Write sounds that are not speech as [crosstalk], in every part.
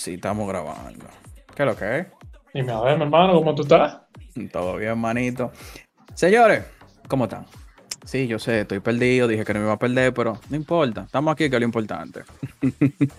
Sí, estamos grabando. ¿Qué es lo que es? Dime, a ver, mi hermano, ¿cómo tú estás? Todo bien, manito. Señores, ¿cómo están? Sí, yo sé, estoy perdido, dije que no me iba a perder, pero no importa, estamos aquí, que es lo importante. [laughs]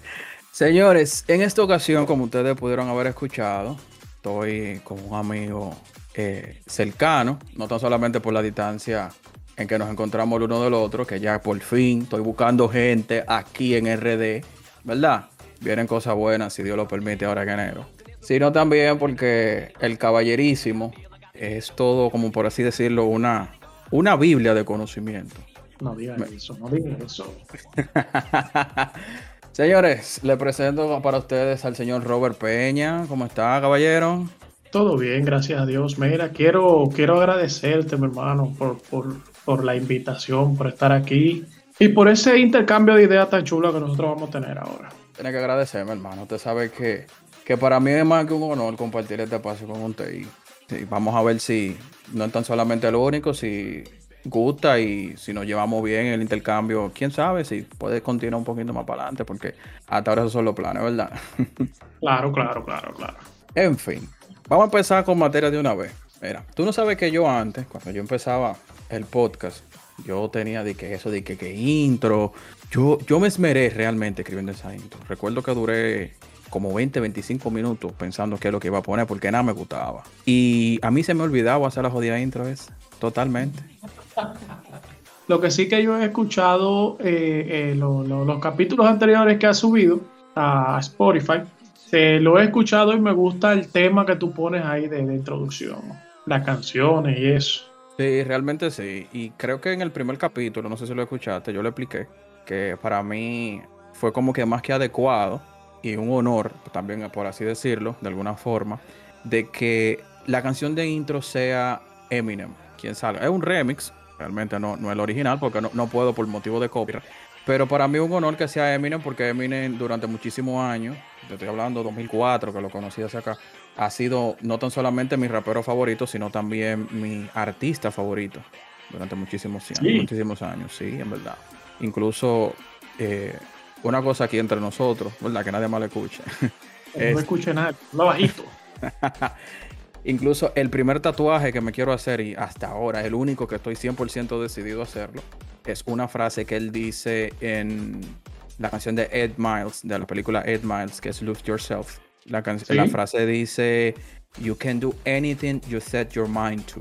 Señores, en esta ocasión, como ustedes pudieron haber escuchado, estoy con un amigo eh, cercano, no tan solamente por la distancia en que nos encontramos el uno del otro, que ya por fin estoy buscando gente aquí en RD, ¿verdad? Vienen cosas buenas, si Dios lo permite, ahora en enero. Sino también porque el caballerísimo es todo, como por así decirlo, una, una Biblia de conocimiento. No digas eso, no digas eso. [laughs] Señores, le presento para ustedes al señor Robert Peña. ¿Cómo está, caballero? Todo bien, gracias a Dios. Mira, quiero, quiero agradecerte, mi hermano, por, por, por la invitación, por estar aquí y por ese intercambio de ideas tan chulo que nosotros vamos a tener ahora. Tiene que agradecerme, hermano. Usted sabe que, que para mí es más que un honor compartir este paso con usted. Y, vamos a ver si no es tan solamente lo único, si gusta y si nos llevamos bien en el intercambio, quién sabe si puede continuar un poquito más para adelante, porque hasta ahora esos son los planes, ¿verdad? [laughs] claro, claro, claro, claro. En fin, vamos a empezar con materia de una vez. Mira, tú no sabes que yo antes, cuando yo empezaba el podcast, yo tenía de que eso, de que, que intro. Yo, yo me esmeré realmente escribiendo esa intro. Recuerdo que duré como 20, 25 minutos pensando qué es lo que iba a poner porque nada me gustaba. Y a mí se me olvidaba hacer la jodida intro esa. Totalmente. [laughs] Lo que sí que yo he escuchado eh, eh, los capítulos anteriores que has subido a Spotify, se lo he escuchado y me gusta el tema que tú pones ahí de, de introducción, las canciones y eso. Sí, realmente sí. Y creo que en el primer capítulo, no sé si lo escuchaste, yo le expliqué que para mí fue como que más que adecuado y un honor, también por así decirlo, de alguna forma, de que la canción de intro sea Eminem, quien salga. Es un remix, realmente no, no es el original porque no, no puedo por motivo de copyright. Pero para mí es un honor que sea Eminem porque Eminem durante muchísimos años, te estoy hablando 2004 que lo conocí hace acá, ha sido no tan solamente mi rapero favorito, sino también mi artista favorito durante muchísimos años, muchísimos años, sí, en verdad. Incluso eh, una cosa aquí entre nosotros, ¿verdad? Que nadie más le escuche. [laughs] No escuche nada, lo bajito. [laughs] Incluso el primer tatuaje que me quiero hacer y hasta ahora el único que estoy 100% decidido a hacerlo es una frase que él dice en la canción de Ed Miles, de la película Ed Miles, que es Lose Yourself la, la frase dice, You can do anything you set your mind to.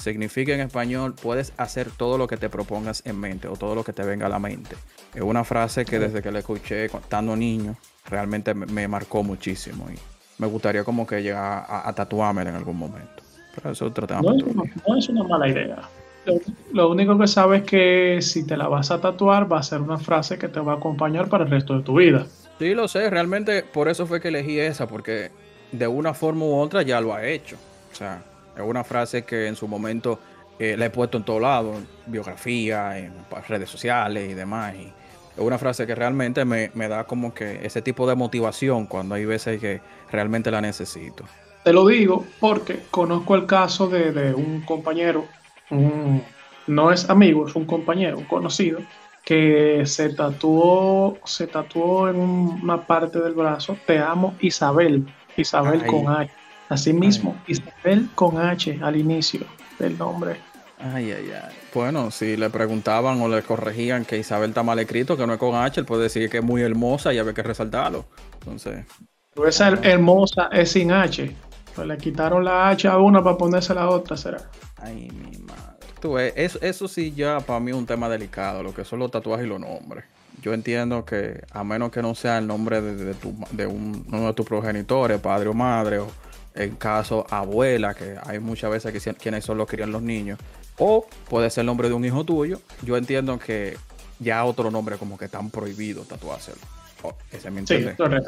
Significa en español, puedes hacer todo lo que te propongas en mente o todo lo que te venga a la mente. Es una frase que desde que la escuché estando niño, realmente me, marcó muchísimo y me gustaría como que llegar a, a tatuarme en algún momento. Pero eso tratamos no, no, es una mala idea. Lo, lo, único que sabes es que si te la vas a tatuar va a ser una frase que te va a acompañar para el resto de tu vida. Sí, lo sé, realmente por eso fue que elegí esa, porque de una forma u otra ya lo ha hecho. O sea, es una frase que en su momento eh, la he puesto en todos lados, en biografía, en redes sociales y demás. Y es una frase que realmente me, da como que ese tipo de motivación cuando hay veces que realmente la necesito. Te lo digo porque conozco el caso de, un compañero, no es amigo, es un compañero, un conocido, que se tatuó, se tatuó en una parte del brazo, te amo Isabel, Isabel con H. Así mismo, Isabel con H al inicio del nombre. Ay, ay, ay. Bueno, si le preguntaban o le corregían que Isabel está mal escrito, que no es con H, él puede decir que es muy hermosa y había que resaltarlo. Entonces. Pero esa hermosa es sin H. Pues le quitaron la H a una para ponerse la otra, será. Ay, mi madre eso, sí ya para mí es un tema delicado, lo que son los tatuajes y los nombres. Yo entiendo que a menos que no sea el nombre de, tu, de uno de tus progenitores, padre o madre, o en caso abuela, que hay muchas veces que quienes solo crían los niños, o puede ser el nombre de un hijo tuyo, yo entiendo que ya otro nombre como que están prohibido tatuárselo. Oh, ese es mi sí, eso es real.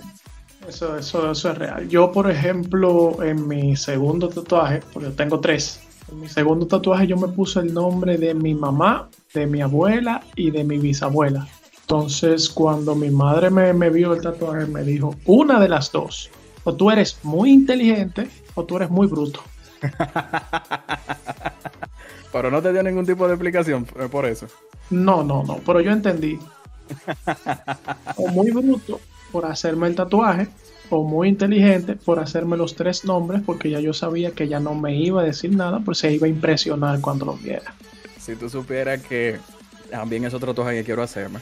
Eso, eso, eso es real. Yo, por ejemplo, en mi segundo tatuaje, porque tengo tres, en mi segundo tatuaje yo me puse el nombre de mi mamá, de mi abuela y de mi bisabuela. Entonces cuando mi madre me, vio el tatuaje me dijo, una de las dos, o tú eres muy inteligente o tú eres muy bruto. [laughs] pero no te dio ningún tipo de explicación eh, por eso. No, no, no, pero yo entendí. [laughs] O muy bruto por hacerme el tatuaje o muy inteligente por hacerme los tres nombres porque ya yo sabía que ya no me iba a decir nada, pues se iba a impresionar cuando lo viera. Si tú supieras que también es otro tatuaje que quiero hacerme,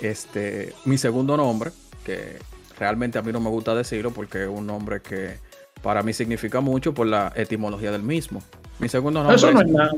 este, mi segundo nombre, que realmente a mí no me gusta decirlo porque es un nombre que para mí significa mucho por la etimología del mismo. Mi segundo nombre. Eso no es nada.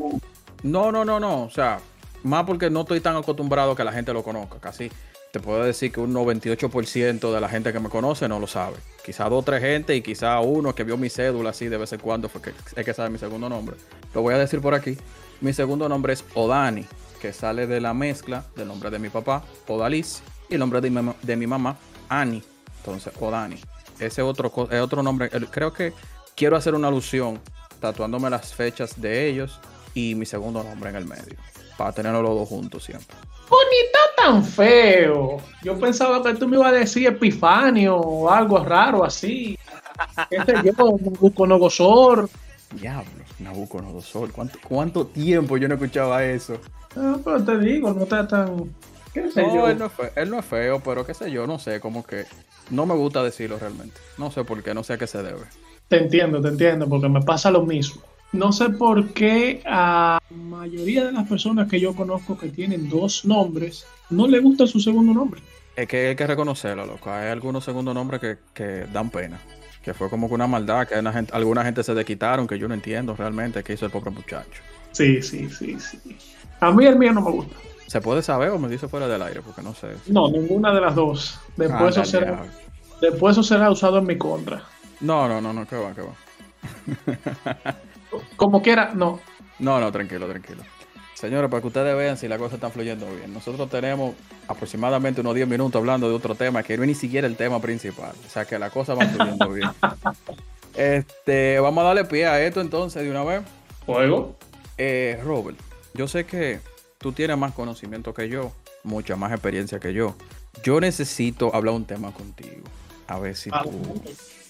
No, no, no, no. O sea, más porque no estoy tan acostumbrado a que la gente lo conozca. Casi te puedo decir que un 98% de la gente que me conoce no lo sabe. Quizá dos o tres gente y quizá uno que vio mi cédula así de vez en cuando fue que es que sabe mi segundo nombre. Lo voy a decir por aquí. Mi segundo nombre es Odani, que sale de la mezcla del nombre de mi papá, Odalis, y el nombre de mi, de mi mamá, Ani. Entonces, Odani. Ese otro, es otro nombre. Creo que quiero hacer una alusión tatuándome las fechas de ellos y mi segundo nombre en el medio. Para tenerlos los dos juntos siempre. Bonita tan feo. Yo pensaba que tú me ibas a decir Epifanio o algo raro así. ¿Qué sé yo? Nabucodonosor. Diablo, Nabucodonosor. ¿Cuánto, ¿Cuánto tiempo yo no escuchaba eso? Ah, pero te digo, no está tan. ¿Qué sé no, yo? Él no, es feo, él no es feo, pero qué sé yo, no sé, como que no me gusta decirlo realmente. No sé por qué, no sé a qué se debe. Te entiendo, te entiendo, porque me pasa lo mismo. No sé por qué a la mayoría de las personas que yo conozco que tienen dos nombres, no le gusta su segundo nombre. Es que hay que reconocerlo, loco. Hay algunos segundos nombres que, que dan pena. Que fue como que una maldad, que gente, alguna gente se desquitaron, que yo no entiendo realmente qué hizo el pobre muchacho. Sí, sí, sí, sí. A mí el mío no me gusta. ¿Se puede saber o me dice fuera del aire? Porque no sé. No, ninguna de las dos. Después, Ah, eso, será, después eso será usado en mi contra. No, no, no, no, que va, que va. [laughs] Como quiera, no. No, no, tranquilo, tranquilo. Señores, para que ustedes vean si la cosa está fluyendo bien. Nosotros tenemos aproximadamente unos 10 minutos hablando de otro tema que no es ni siquiera el tema principal. O sea que la cosa va fluyendo bien. [laughs] Este, vamos a darle pie a esto entonces de una vez. Juego. Eh, Robert, yo sé que tú tienes más conocimiento que yo, mucha más experiencia que yo. Yo necesito hablar un tema contigo. A ver si tú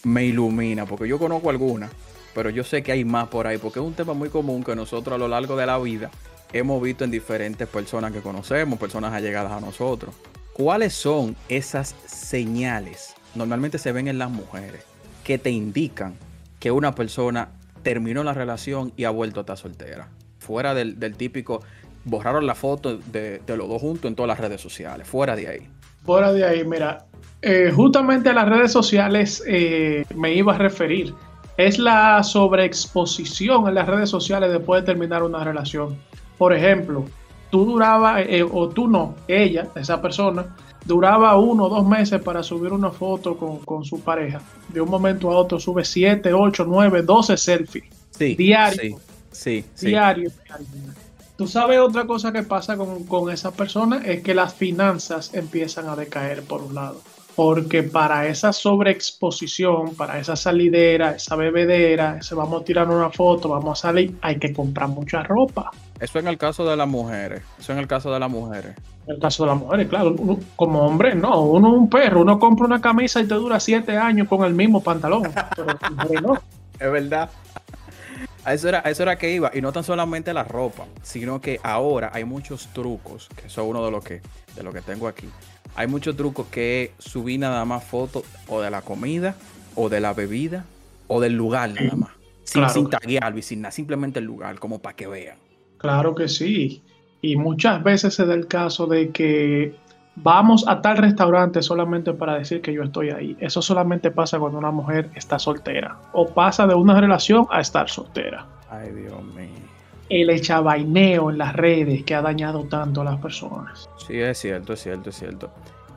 me ilumina, porque yo conozco algunas, pero yo sé que hay más por ahí, porque es un tema muy común que nosotros a lo largo de la vida hemos visto en diferentes personas que conocemos, personas allegadas a nosotros. ¿Cuáles son esas señales? Normalmente se ven en las mujeres que te indican que una persona terminó la relación y ha vuelto a estar soltera. Fuera del, del típico, borraron la foto de, de los dos juntos en todas las redes sociales. Fuera de ahí. Fuera de ahí, mira, eh, justamente a las redes sociales eh, me iba a referir. Es la sobreexposición en las redes sociales después de terminar una relación. Por ejemplo, tú duraba, eh, o tú no, ella, esa persona, duraba uno o dos meses para subir una foto con, con su pareja. De un momento a otro sube 7, 8, 9, 12 selfies. Sí. Diario. Sí, sí, diario. Tú sabes otra cosa que pasa con, con esa persona es que las finanzas empiezan a decaer por un lado. Porque para esa sobreexposición, para esa salidera, esa bebedera, ese vamos a tirar una foto, vamos a salir, hay que comprar mucha ropa. Eso en el caso de las mujeres. Eso en el caso de las mujeres. En el caso de las mujeres, claro, uno- como hombre, no, uno es un perro, uno compra una camisa y te dura siete años con el mismo pantalón. Pero mujeres no. [laughs] Es verdad. A eso, era, a eso era que iba. Y no tan solamente la ropa, sino que ahora hay muchos trucos, que eso es uno de los que, de lo que tengo aquí. Hay muchos trucos que subí nada más fotos o de la comida, o de la bebida, o del lugar nada más. Sin, Claro. sin taguearlo y sin nada, simplemente el lugar, como para que vean. Claro que sí. Y muchas veces se da el caso de que vamos a tal restaurante solamente para decir que yo estoy ahí. Eso solamente pasa cuando una mujer está soltera. O pasa de una relación a estar soltera. Ay, Dios mío. El echabaineo en las redes que ha dañado tanto a las personas. Sí, es cierto, es cierto, es cierto.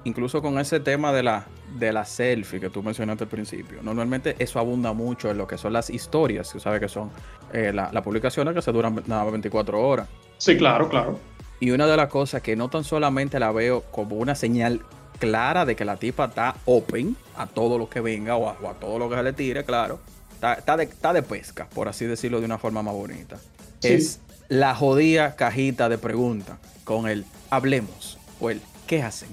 Incluso con ese tema de la, de la selfie que tú mencionaste al principio, normalmente eso abunda mucho en lo que son las historias, que sabes que son eh, la- las publicaciones que se duran nada más 24 horas. Sí, claro, claro. Y una de las cosas que no tan solamente la veo como una señal clara de que la tipa está open a todo lo que venga o a, o a todo lo que se le tire, claro. Está, está de, está de pesca, por así decirlo de una forma más bonita. Sí. Es la jodida cajita de preguntas con el hablemos o el ¿qué hacen?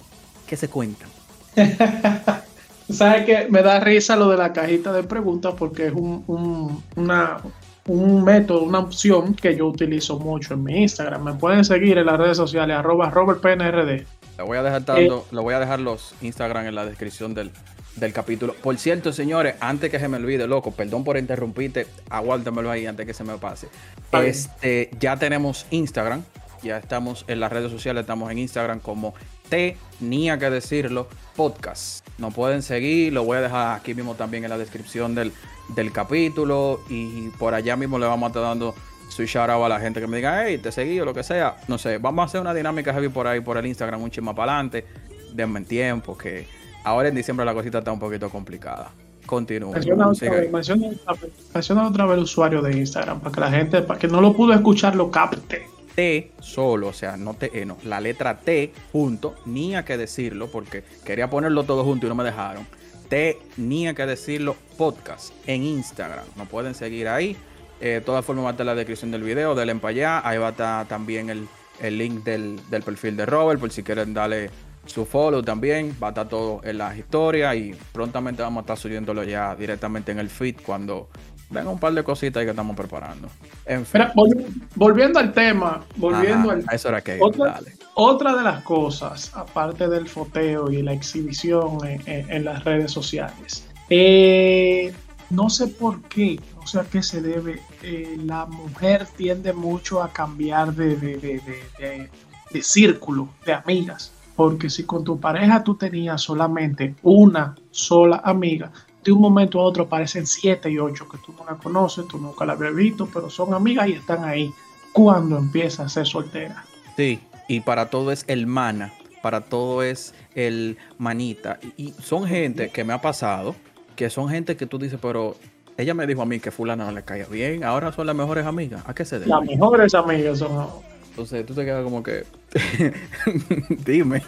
¿Qué se cuentan? [laughs] ¿Sabes que Me da risa lo de la cajita de preguntas porque es un, un- una- un método, una opción que yo utilizo mucho en mi Instagram. Me pueden seguir en las redes sociales, arroba robertpnrd. Le voy a dejar tanto, le voy a dejar los Instagram en la descripción del, del capítulo. Por cierto, señores, antes que se me olvide, loco, perdón por interrumpirte, aguántamelo ahí antes que se me pase. Este, ya tenemos Instagram, ya estamos en las redes sociales, estamos en Instagram como tenía que decirlo podcast. Nos pueden seguir, lo voy a dejar aquí mismo también en la descripción del, del capítulo y por allá mismo le vamos a estar dando su shout out a la gente que me diga, hey, te seguí o lo que sea. No sé, vamos a hacer una dinámica heavy por ahí, por el Instagram, un chisme para adelante. Denme tiempo, que ahora en diciembre la cosita está un poquito complicada. Continúa. Menciona otra, vez, menciona, otra vez el usuario de Instagram para que la gente, para que no lo pudo escuchar, lo capte. T solo, o sea, no T, eh, no, la letra T junto, ni a que decirlo, porque quería ponerlo todo junto y no me dejaron. Tenía que decirlo podcast en Instagram. Nos pueden seguir ahí. Eh, de todas formas va a estar la descripción del video, del allá. Ahí va a estar también el, link del, perfil de Robert, por si quieren darle su follow también. Va a estar todo en las historias y prontamente vamos a estar subiéndolo ya directamente en el feed cuando venga un par de cositas que estamos preparando. volviendo al tema, volviendo al eso era que otra, otra, de las cosas, aparte del foteo y la exhibición en, las redes sociales, eh, no sé por qué, no sé a qué se debe, eh, la mujer tiende mucho a cambiar de, de, círculo, de amigas. Porque si con tu pareja tú tenías solamente una sola amiga, de un momento a otro aparecen siete y ocho que tú no la conoces, tú nunca la habías visto, pero son amigas y están ahí cuando empieza a ser soltera. Sí, y para todo es el mana, para todo es el manita. Y, son gente que me ha pasado, que son gente que tú dices, pero ella me dijo a mí que fulana no le caía bien, ahora son las mejores amigas. ¿A qué se debe? Las mejores amigas son Entonces tú te quedas como que, [laughs] dime.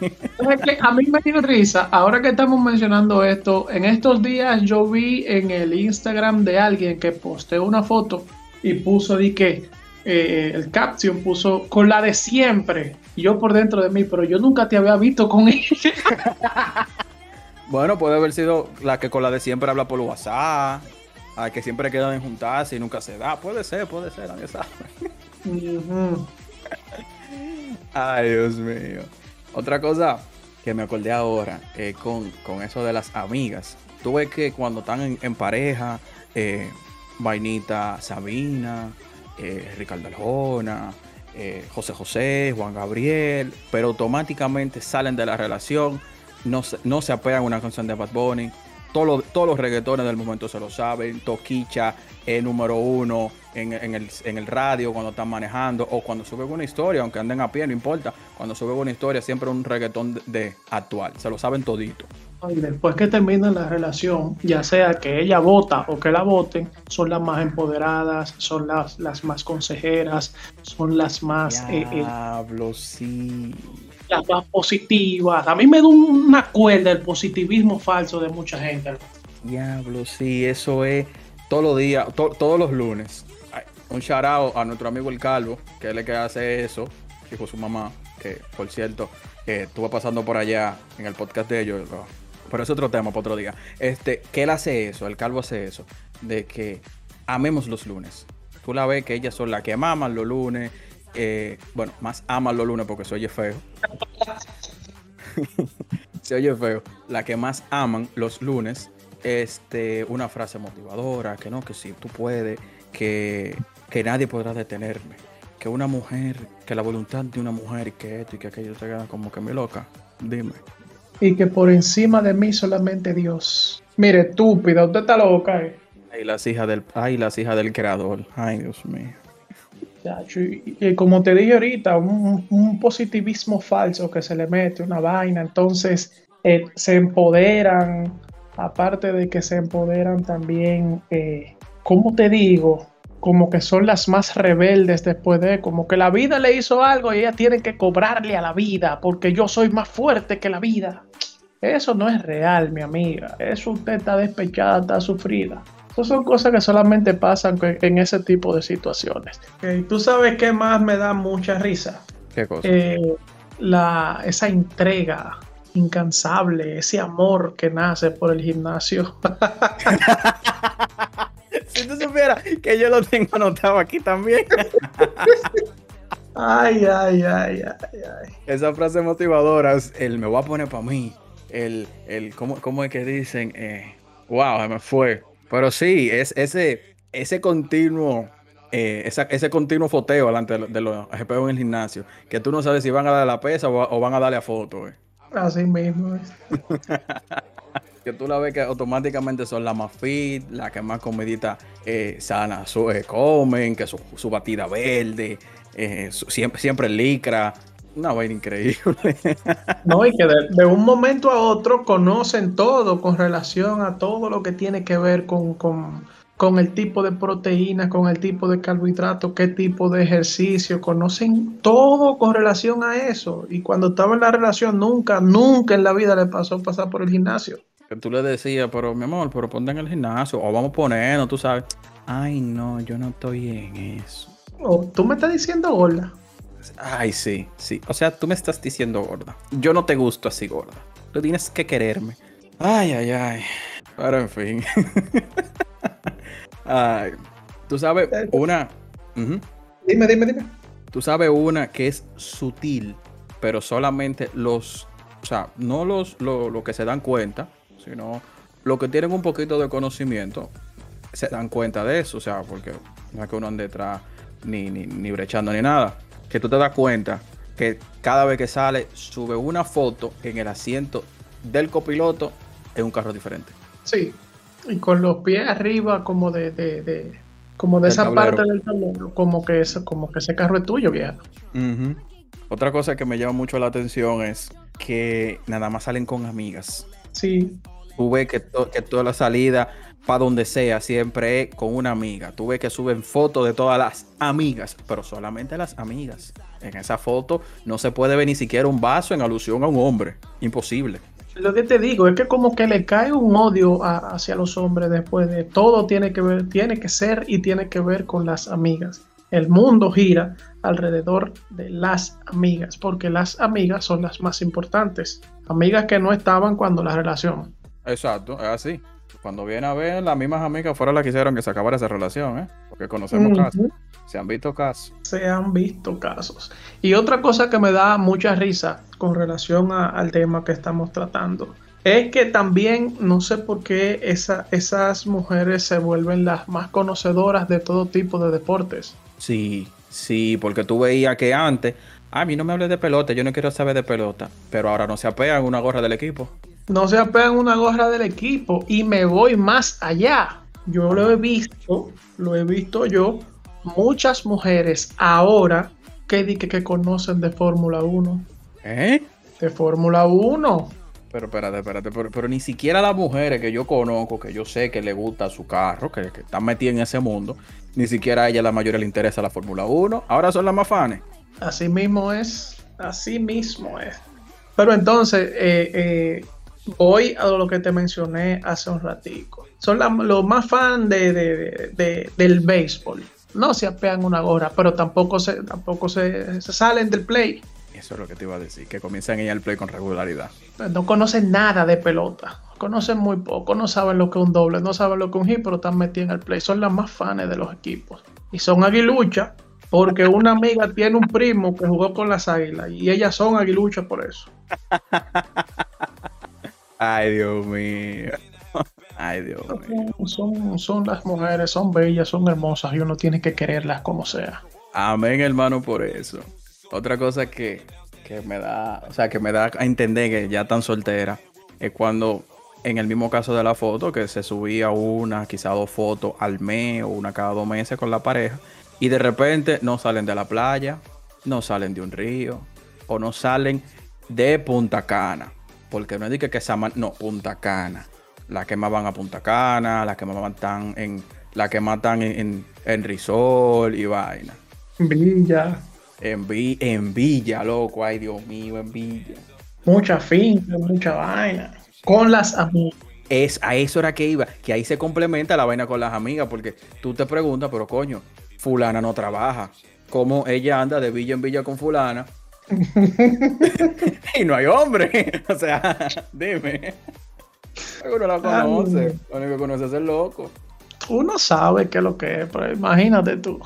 a mí me dio risa, ahora que estamos mencionando esto, en estos días yo vi en el Instagram de alguien que posteó una foto y puso de que eh, el caption puso con la de siempre. Y yo por dentro de mí, pero yo nunca te había visto con [laughs] ella. bueno, puede haber sido la que con la de siempre habla por WhatsApp, la que siempre quedan en juntarse y nunca se da. Puede ser, puede ser, nadie sabe. Ay, Dios mío. Otra cosa que me acordé ahora eh, con, eso de las amigas. Tú ves que cuando están en, pareja, eh, Vainita Sabina, eh, Ricardo Aljona, José José, Juan Gabriel, pero automáticamente salen de la relación, no, no se apegan a una canción de Bad Bunny. Todos todos los reggaetones del momento se lo saben. Toquicha es número uno en, el, en, el, radio cuando están manejando o cuando sube una historia, aunque anden a pie, no importa. Cuando sube una historia, siempre un reggaetón de actual. Se lo saben todito. Y después que termina la relación, ya sea que ella vota o que la voten, son las más empoderadas, son las, las más consejeras, son las más... Eh, eh, Diablo, sí. Las más positivas. A mí me da una cuerda el positivismo falso de mucha gente. Diablo, sí, eso es todos los días, todos los lunes. Un shout a nuestro amigo el Calvo, que es el que hace eso, dijo su mamá, que por cierto, estuvo pasando por allá en el podcast de ellos pero es otro tema para otro día. Este, que él hace eso, el calvo hace eso, de que amemos los lunes. Tú la ves que ellas son las que maman los lunes. Eh, bueno, más aman los lunes porque se oye feo. [laughs] se oye feo. La que más aman los lunes. Este, una frase motivadora, que no, que si tú puedes, que, que nadie podrá detenerme. Que una mujer, que la voluntad de una mujer, que esto y que aquello te queda como que me loca. Dime y que por encima de mí solamente Dios. Mire, estúpida, usted está loca. Eh. Ay, las hijas del, ay, las hijas del creador. Ay, Dios mío. Y, como te dije ahorita, un, positivismo falso que se le mete, una vaina, entonces eh, se empoderan, aparte de que se empoderan también, eh, ¿cómo te digo? como que son las más rebeldes después de, como que la vida le hizo algo y ella tiene que cobrarle a la vida porque yo soy más fuerte que la vida. Eso no es real, mi amiga. Eso usted está despechada, está sufrida. Esas son cosas que solamente pasan en ese tipo de situaciones. ¿Tú sabes qué más me da mucha risa? ¿Qué cosa? Eh, la, esa entrega incansable, ese amor que nace por el gimnasio. [laughs] si tú supieras que yo lo tengo anotado aquí también. [laughs] Ay, ay, ay, ay, ay. Esa frase motivadora es el me voy a poner para mí. El, el ¿cómo, ¿cómo, es que dicen? Eh, wow, se me fue. Pero sí, es ese, ese continuo, eh, ese continuo foteo delante de, los GPU en el gimnasio, que tú no sabes si van a darle la pesa o, van a darle a foto. Eh. Así mismo. [laughs] que tú la ves que automáticamente son las más fit, las que más comidita eh, sana eh, comen, que su, su batida verde, eh, siempre, siempre licra. Una vaina increíble. [laughs] No, y que de, un momento a otro conocen todo con relación a todo lo que tiene que ver con, con, el tipo de proteínas, con el tipo de carbohidratos, qué tipo de ejercicio, conocen todo con relación a eso. Y cuando estaba en la relación, nunca, nunca en la vida le pasó pasar por el gimnasio que tú le decías, pero mi amor, pero ponte en el gimnasio, o vamos a ponernos, tú sabes. Ay, no, yo no estoy en eso. Tú me estás diciendo gorda. Ay, sí, sí. O sea, tú me estás diciendo gorda. Yo no te gusto así gorda. Tú tienes que quererme. Ay, ay, ay. Pero en fin. [laughs] ay. Tú sabes una. Dime, dime, dime. Tú sabes una que es sutil, pero solamente los. O sea, no los lo que se dan cuenta, sino los que tienen un poquito de conocimiento se dan cuenta de eso, o sea, porque no es que uno ande detrás ni, ni, brechando ni nada, que tú te das cuenta que cada vez que sale sube una foto en el asiento del copiloto en un carro diferente. Sí, y con los pies arriba como de, de, como de esa parte del tablero, como que, es, como que ese carro es tuyo, viejo. Otra cosa que me llama mucho la atención es que nada más salen con amigas. Sí. Tú ves que, que toda la salida, para donde sea, siempre es con una amiga. Tú ves que suben fotos de todas las amigas, pero solamente las amigas. En esa foto no se puede ver ni siquiera un vaso en alusión a un hombre. Imposible. Lo que te digo es que como que le cae un odio hacia los hombres después de todo tiene que ver, tiene que ser y tiene que ver con las amigas. El mundo gira alrededor de las amigas, porque las amigas son las más importantes. Amigas que no estaban cuando la relación. Exacto, es así. Cuando viene a ver, las mismas amigas fueron las que hicieron que se acabara esa relación, ¿eh? Porque conocemos casos. Se han visto casos. Se han visto casos. Y otra cosa que me da mucha risa con relación al tema que estamos tratando es que también no sé por qué esas mujeres se vuelven las más conocedoras de todo tipo de deportes. Sí, sí, porque tú veías que antes, a mí no me hables de pelota, yo no quiero saber de pelota, pero ahora no se apegan una gorra del equipo no se apegan una gorra del equipo y me voy más allá. Yo lo he visto, lo he visto yo, muchas mujeres ahora que, que, que conocen de Fórmula 1. ¿Eh? De Fórmula 1. Pero espérate, espérate, pero, ni siquiera las mujeres que yo conozco, que yo sé que le gusta su carro, que, están metidas en ese mundo, ni siquiera a ella la mayoría le interesa la Fórmula 1. Ahora son las más fans. Así mismo es, así mismo es. Pero entonces, eh, eh, voy a lo que te mencioné hace un ratico. Son los más fans de, del béisbol. No se apean una gorra, pero tampoco se, tampoco se, salen del play. Eso es lo que te iba a decir, que comienzan ir al play con regularidad. No conocen nada de pelota. Conocen muy poco, no saben lo que es un doble, no saben lo que es un hit, pero están metidos en el play. Son las más fans de los equipos. Y son aguiluchas porque una amiga tiene un primo que jugó con las águilas y ellas son aguiluchas por eso. [laughs] Ay, Dios mío. [laughs] Ay, Dios mío. Son, son las mujeres, son bellas, son hermosas y uno tiene que quererlas como sea. Amén, hermano, por eso. Otra cosa que, que me da, o sea, que me da a entender que ya tan soltera es cuando en el mismo caso de la foto, que se subía una, quizá dos fotos al mes o una cada dos meses con la pareja, y de repente no salen de la playa, no salen de un río, o no salen de Punta Cana. Porque no es que, que se no, Punta Cana. Las que más van a Punta Cana, las que más matan en, la que matan en, en, Risol y vaina. Villa. En, en Villa, loco, ay Dios mío, en Villa. Mucha finca, mucha vaina. Con las amigas. Es, a eso era que iba, que ahí se complementa la vaina con las amigas, porque tú te preguntas, pero coño, fulana no trabaja. ¿Cómo ella anda de villa en villa con fulana? [laughs] y no hay hombre. [laughs] o sea, dime. Uno la conoce. Lo único que conoce es el loco. Uno sabe qué es lo que es, pero imagínate tú.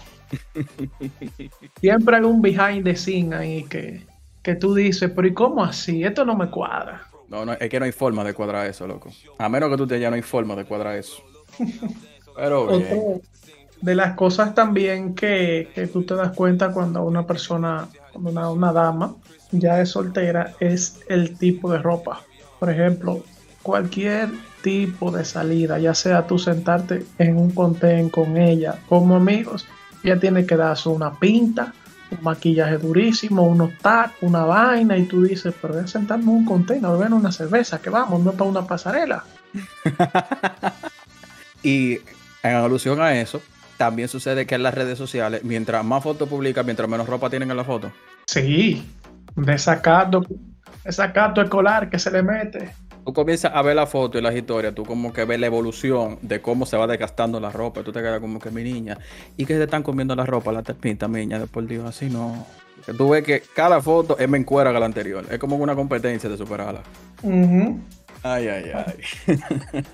Siempre hay un behind the scene ahí que, que tú dices, pero ¿y cómo así? Esto no me cuadra. No, no, es que no hay forma de cuadrar eso, loco. A menos que tú te ya no hay forma de cuadrar eso. [laughs] Pero bien. De las cosas también que, que, tú te das cuenta cuando una persona, una, una dama ya es soltera, es el tipo de ropa. Por ejemplo, cualquier tipo de salida, ya sea tú sentarte en un contén con ella como amigos, ella tiene que darse una pinta, un maquillaje durísimo, unos tacos, una vaina, y tú dices, pero voy a sentarme en un contén a beber una cerveza, que vamos, no para una pasarela. [laughs] y en alusión a eso, también sucede que en las redes sociales, mientras más fotos publican, mientras menos ropa tienen en la foto. Sí, desacato, desacato escolar que se le mete tú comienzas a ver la foto y las historias, tú como que ves la evolución de cómo se va desgastando la ropa, tú te quedas como que mi niña, y que se están comiendo la ropa, la terpinta, niña, después Dios, así no. Tú ves que cada foto es me encuera que la anterior, es como una competencia de superarla. Ay, ay, ay.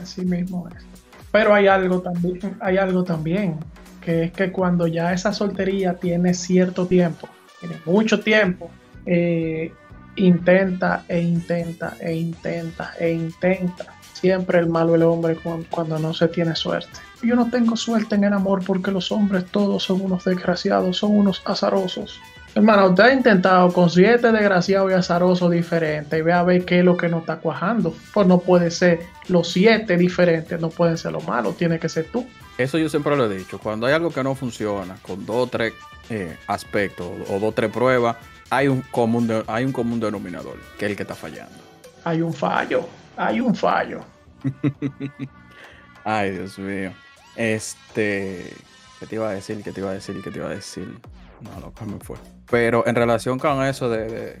así mismo es. Pero hay algo también, hay algo también, que es que cuando ya esa soltería tiene cierto tiempo, tiene mucho tiempo, eh, intenta e intenta e intenta e intenta. Siempre el malo el hombre cuando, no se tiene suerte. Yo no tengo suerte en el amor porque los hombres todos son unos desgraciados, son unos azarosos. Hermano, usted ha intentado con siete desgraciados y azarosos diferentes y ve a ver qué es lo que no está cuajando. Pues no puede ser los siete diferentes, no pueden ser los malos, tiene que ser tú. Eso yo siempre lo he dicho. Cuando hay algo que no funciona, con dos o tres eh, aspectos o dos o tres pruebas, hay un común, hay un común denominador, que es el que está fallando. Hay un fallo, hay un fallo. [laughs] Ay, Dios mío. Este, ¿qué te iba a decir? ¿Qué te iba a decir? ¿Qué te iba a decir? No, lo que me fue. Pero en relación con eso de,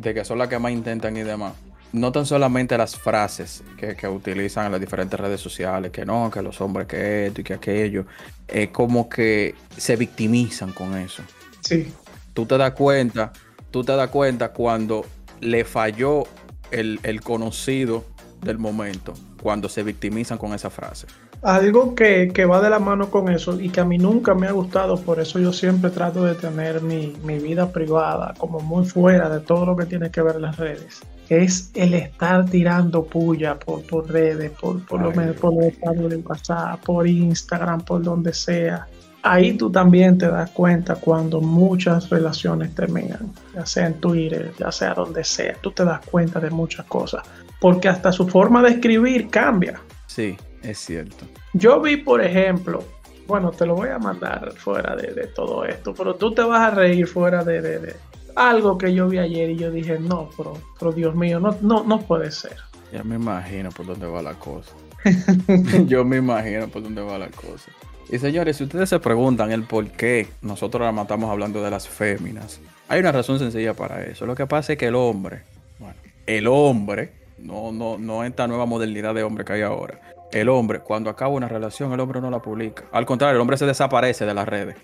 que son las que más intentan y demás, no tan solamente las frases que, que, utilizan en las diferentes redes sociales, que no, que los hombres que esto y que aquello, es como que se victimizan con eso. Sí. Tú te das cuenta tú te das cuenta cuando le falló el, conocido del momento, cuando se victimizan con esa frase. Algo que, va de la mano con eso y que a mí nunca me ha gustado, por eso yo siempre trato de tener mi, vida privada como muy fuera de todo lo que tiene que ver las redes, es el estar tirando puya por, por redes, por, por, lo, por los de WhatsApp, por Instagram, por donde sea ahí tú también te das cuenta cuando muchas relaciones terminan, ya sea en Twitter, ya sea donde sea, tú te das cuenta de muchas cosas, porque hasta su forma de escribir cambia. Sí, es cierto. Yo vi, por ejemplo, bueno, te lo voy a mandar fuera de, todo esto, pero tú te vas a reír fuera de, algo que yo vi ayer y yo dije, no, pero, pero Dios mío, no, no, no puede ser. Ya me imagino por dónde va la cosa. [laughs] yo me imagino por dónde va la cosa. Y señores, si ustedes se preguntan el por qué nosotros la matamos hablando de las féminas, hay una razón sencilla para eso. Lo que pasa es que el hombre, bueno, el hombre, no, no, no esta nueva modernidad de hombre que hay ahora. El hombre, cuando acaba una relación, el hombre no la publica. Al contrario, el hombre se desaparece de las redes.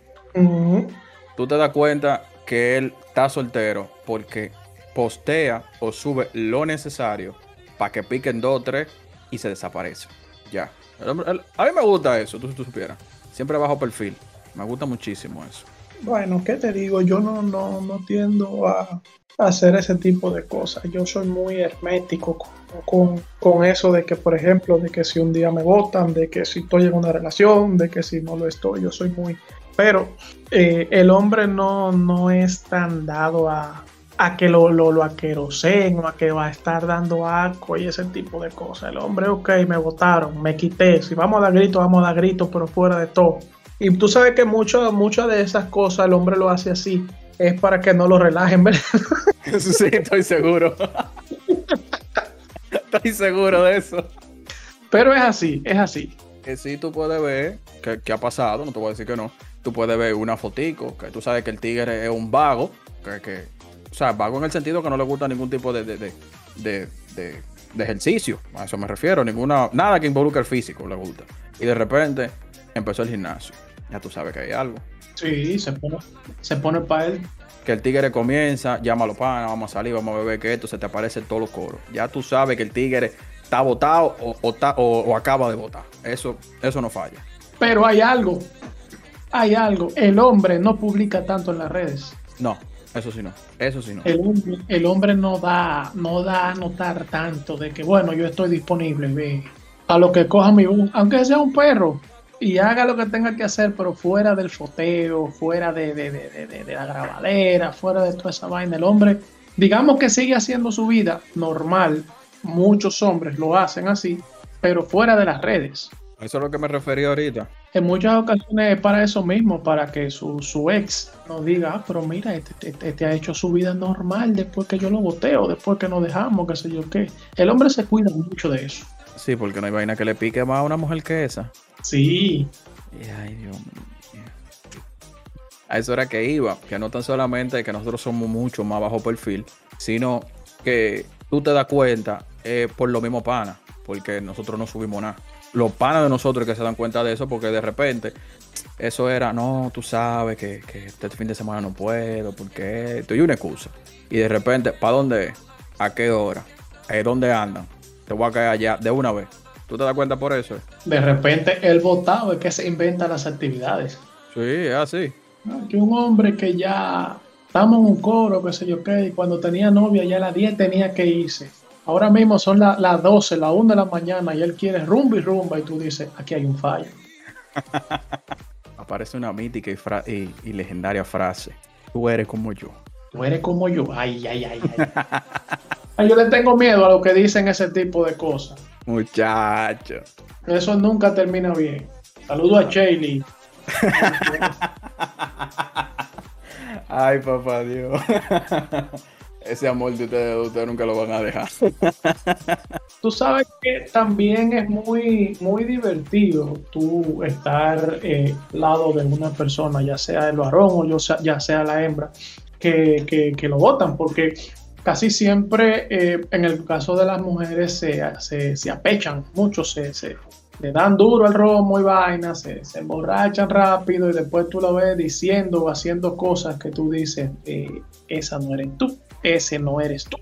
Tú te das cuenta que él está soltero porque postea o sube lo necesario para que piquen dos o tres y se desaparece. Ya. a mí me gusta eso, tú, tú supieras. Siempre bajo perfil. Me gusta muchísimo eso. Bueno, ¿qué te digo? Yo no, no, no tiendo a, hacer ese tipo de cosas. Yo soy muy hermético con, con, eso de que, por ejemplo, de que si un día me votan, de que si estoy en una relación, de que si no lo estoy, yo soy muy... Pero eh, el hombre no, no es tan dado a, a que lo, lo, lo aqueroseen o a que va a estar dando asco y ese tipo de cosas. El hombre, ok, me votaron, me quité. Si vamos a dar gritos, vamos a dar gritos, pero fuera de todo. Y tú sabes que muchas muchas de esas cosas el hombre lo hace así. Es para que no lo relajen, ¿verdad? [laughs] Sí, estoy seguro. estoy seguro de eso. Pero es así, es así. Que sí, tú puedes ver que, ha pasado, no te voy a decir que no. Tú puedes ver una fotico, que tú sabes que el tigre es un vago, que, que o sea, vago en el sentido que no le gusta ningún tipo de, de, ejercicio. A eso me refiero. Ninguna, nada que involucre el físico le gusta. Y de repente empezó el gimnasio. Ya tú sabes que hay algo. Sí, se pone, se pone para él. Que el tigre comienza, llama a los panas, vamos a salir, vamos a beber que esto, se te aparecen todos los coros. Ya tú sabes que el tigre está votado o, o, acaba de votar. Eso, eso no falla. Pero hay algo. Hay algo. El hombre no publica tanto en las redes. No, eso sí no. Eso sí no. El hombre, el hombre no da, no da a notar tanto de que, bueno, yo estoy disponible, ve. A lo que coja mi aunque sea un perro, y haga lo que tenga que hacer, pero fuera del foteo, fuera de, de, de, de, la grabadera, fuera de toda esa vaina. El hombre, digamos que sigue haciendo su vida normal. Muchos hombres lo hacen así, pero fuera de las redes. Eso es lo que me refería ahorita. En muchas ocasiones es para eso mismo, para que su, su ex nos diga, ah, pero mira, este, este, este, ha hecho su vida normal después que yo lo boteo, después que nos dejamos, qué sé yo qué. El hombre se cuida mucho de eso. Sí, porque no hay vaina que le pique más a una mujer que esa. Sí. ay, Dios mío. A eso era que iba, que no tan solamente que nosotros somos mucho más bajo perfil, sino que tú te das cuenta eh, por lo mismo pana, porque nosotros no subimos nada. Los panas de nosotros que se dan cuenta de eso, porque de repente eso era, no, tú sabes que, que este fin de semana no puedo, porque esto y una excusa. Y de repente, ¿para dónde es? ¿A qué hora? ¿Eh, ¿Dónde andan? Te voy a caer allá de una vez. ¿Tú te das cuenta por eso? De repente el votado es que se inventa las actividades. Sí, es así. Que un hombre que ya estamos en un coro, qué sé yo qué, y cuando tenía novia ya a las 10 tenía que irse. Ahora mismo son las 12, las 1 de la mañana y él quiere rumba y rumba y tú dices, aquí hay un fallo. [laughs] Aparece una mítica y, y, legendaria frase. Tú eres como yo. Tú eres como yo. Ay, ay, ay, [laughs] ay. yo le tengo miedo a lo que dicen ese tipo de cosas. Muchacho. Eso nunca termina bien. Saludo a Shaylee. [laughs] Ay, papá Dios. Ese amor de ustedes, nunca lo van a dejar. [laughs] Tú sabes que también es muy, muy divertido tú estar eh, lado de una persona, ya sea el varón o ya sea la hembra, que, que lo votan, porque casi siempre eh, en el caso de las mujeres se, se, apechan mucho, se, se, le dan duro al romo y vaina, se, se, emborrachan rápido y después tú lo ves diciendo o haciendo cosas que tú dices, eh, esa no eres tú, ese no eres tú.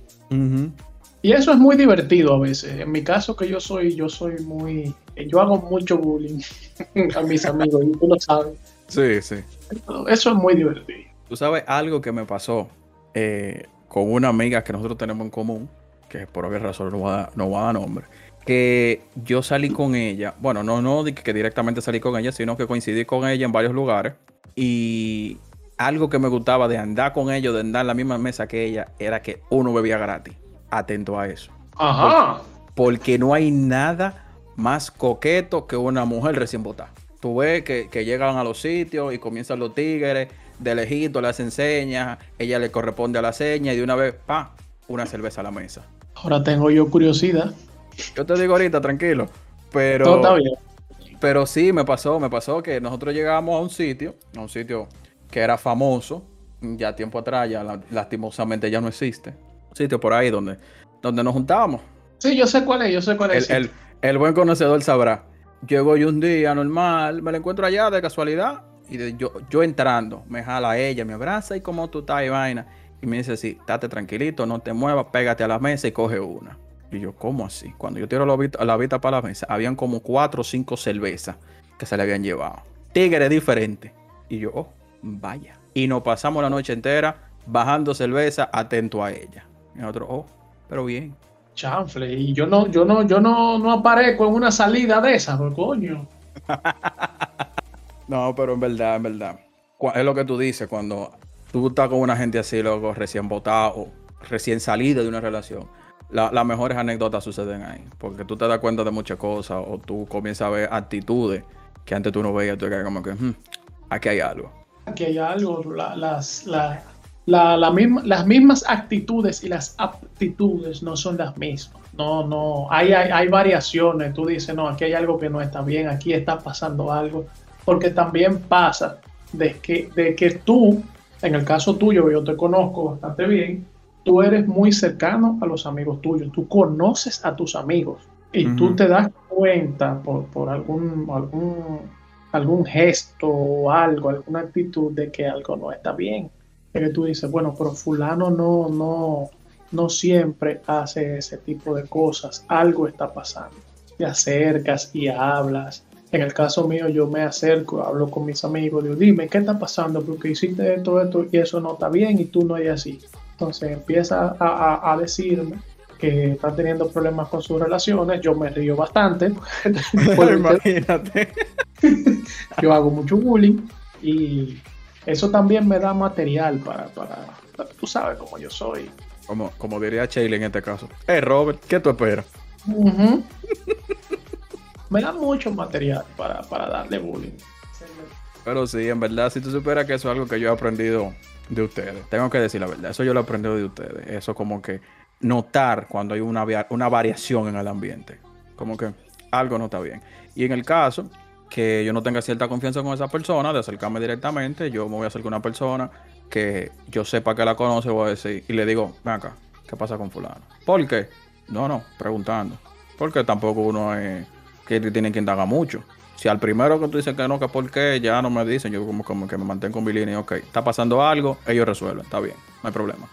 Y eso es muy divertido a veces. En mi caso que yo soy, yo soy muy, yo hago mucho bullying [laughs] a mis amigos y tú lo sabes. Sí, sí. Eso es muy divertido. Tú sabes algo que me pasó. Eh, con una amiga que nosotros tenemos en común, que por alguna razón no va, a, no va a dar nombre, que yo salí con ella, bueno, no, no que directamente salí con ella, sino que coincidí con ella en varios lugares y algo que me gustaba de andar con ella, de andar en la misma mesa que ella, era que uno bebía gratis. Atento a eso. Ajá. Porque, no hay nada más coqueto que una mujer recién botada. Tú ves que, que llegan a los sitios y comienzan los tigres de lejito las enseña, ella le corresponde a la seña y de una vez, pa, una cerveza a la mesa. Ahora tengo yo curiosidad. Yo te digo ahorita, tranquilo. Pero. Todo está bien. Pero sí, me pasó, me pasó que nosotros llegamos a un sitio, a un sitio que era famoso, ya tiempo atrás, ya lastimosamente ya no existe. Un sitio por ahí donde, donde nos juntábamos. Sí, yo sé cuál es, yo sé cuál es. El, el buen conocedor sabrá. Llego yo un día normal, me lo encuentro allá de casualidad y yo, yo entrando, me jala ella, me abraza y como tú estás y vaina. Y me dice así, estate tranquilito, no te muevas, pégate a la mesa y coge una. Y yo, ¿cómo así? Cuando yo tiro la, la vista para la mesa, habían como cuatro o cinco cervezas que se le habían llevado. Tigre diferente. Y yo, oh, vaya. Y nos pasamos la noche entera bajando cerveza atento a ella. Y otro, oh, pero bien. Chanfle, y yo no, yo no, yo no, no aparezco en una salida de esa, coño. [laughs] No, pero en verdad, en verdad. Es lo que tú dices, cuando tú estás con una gente así, luego recién votado o recién salido de una relación, las mejores anécdotas suceden ahí. Porque tú te das cuenta de muchas cosas o tú comienzas a ver actitudes que antes tú no veías. Tú quedas como que, hmm, aquí hay algo. Aquí hay algo. las, las mismas actitudes y las aptitudes no son las mismas. No, no, hay, hay, hay variaciones. Tú dices, no, aquí hay algo que no está bien, aquí está pasando algo porque también pasa de que, de que tú, en el caso tuyo, yo te conozco bastante bien, tú eres muy cercano a los amigos tuyos, tú conoces a tus amigos y tú te das cuenta por, por algún, algún, algún gesto o algo, alguna actitud de que algo no está bien. que tú dices, bueno, pero fulano no, no, no siempre hace ese tipo de cosas, algo está pasando. Te acercas y hablas En el caso mío, yo me acerco, hablo con mis amigos, digo, dime, ¿qué está pasando? Porque hiciste esto, esto, y eso no está bien, y tú no eres así. Entonces empieza a, a, decirme que está teniendo problemas con sus relaciones, yo me río bastante. [laughs] [laughs] Imagínate. [laughs] yo hago mucho bullying y eso también me da material para, para, tú sabes cómo yo soy. Como, como diría Sheila en este caso. Eh, Robert, ¿qué tú esperas? [laughs] me da mucho material para, darle bullying. Pero sí, en verdad, si tú superas que eso es algo que yo he aprendido de ustedes, tengo que decir la verdad, eso yo lo he aprendido de ustedes. Eso como que notar cuando hay una, una variación en el ambiente. Como que algo no está bien. Y en el caso que yo no tenga cierta confianza con esa persona, de acercarme directamente, yo me voy a acercar a una persona que yo sepa que la conoce, voy a decir, y le digo, ven acá, ¿qué pasa con fulano? ¿Por qué? No, no, preguntando. Porque tampoco uno es que tiene que indagar mucho. Si al primero que tú dices que no, que por qué, ya no me dicen, yo como, como que me mantengo con mi línea, ok, está pasando algo, ellos resuelven, está bien, no hay problema.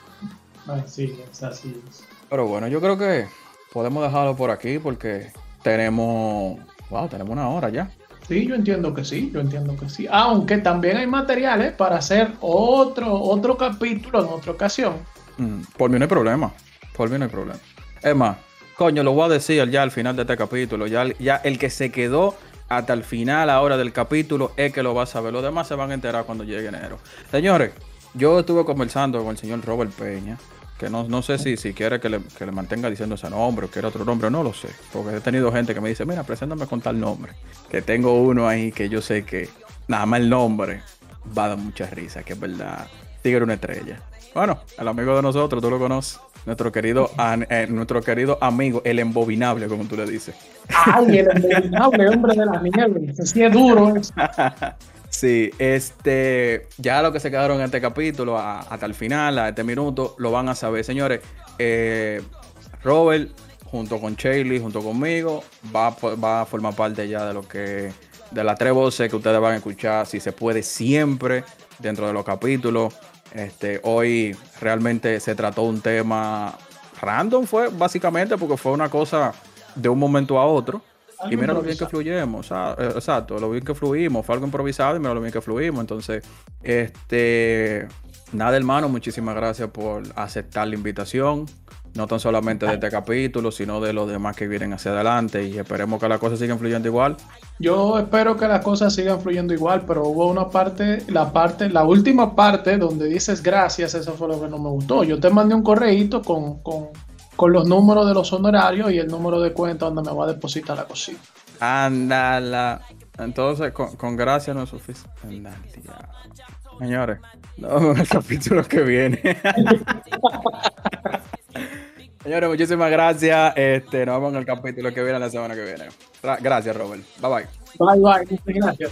Así es, así es. Pero bueno, yo creo que podemos dejarlo por aquí porque tenemos, wow, tenemos una hora ya. Sí, yo entiendo que sí, yo entiendo que sí. Aunque también hay materiales para hacer otro, otro capítulo en otra ocasión. Mm, por mí no hay problema. Por mí no hay problema. Es más, coño, lo voy a decir ya al final de este capítulo. Ya, ya el que se quedó hasta el final ahora del capítulo es que lo va a saber. Los demás se van a enterar cuando llegue enero. Señores, yo estuve conversando con el señor Robert Peña que no, no sé si, si quiere que le, que le, mantenga diciendo ese nombre o quiere otro nombre, no lo sé. Porque he tenido gente que me dice, mira, preséntame con tal nombre. Que tengo uno ahí que yo sé que nada más el nombre va a dar mucha risa, que es verdad. Tigre una estrella. Bueno, el amigo de nosotros, tú lo conoces. Nuestro querido, eh, nuestro querido amigo, el embobinable, como tú le dices. Ay, el embobinable, hombre de la nieve. Así es duro. [laughs] Sí, este, ya lo que se quedaron en este capítulo, hasta el final, a este minuto, lo van a saber. Señores, eh, Robert, junto con Shaylee, junto conmigo, va, va, a formar parte ya de lo que, de las tres voces que ustedes van a escuchar, si se puede, siempre dentro de los capítulos. Este, hoy realmente se trató un tema random, fue básicamente porque fue una cosa de un momento a otro. Y mira lo bien que fluyemos, eh, exacto, lo bien que fluimos, fue algo improvisado y mira lo bien que fluimos. Entonces, este, nada hermano, muchísimas gracias por aceptar la invitación, no tan solamente de este capítulo, sino de los demás que vienen hacia adelante y esperemos que las cosas sigan fluyendo igual. Yo espero que las cosas sigan fluyendo igual, pero hubo una parte, la parte, la última parte donde dices gracias, eso fue lo que no me gustó. Yo te mandé un correíto con, con con los números de los honorarios y el número de cuenta donde me va a depositar la cosita. Ándala. Entonces, con, gracia no es suficiente. Señores, nos vemos en el capítulo que viene. [laughs] Señores, muchísimas gracias. Este, nos vemos en el capítulo que viene la semana que viene. Gracias, Robert. Bye bye. Bye bye. Gracias.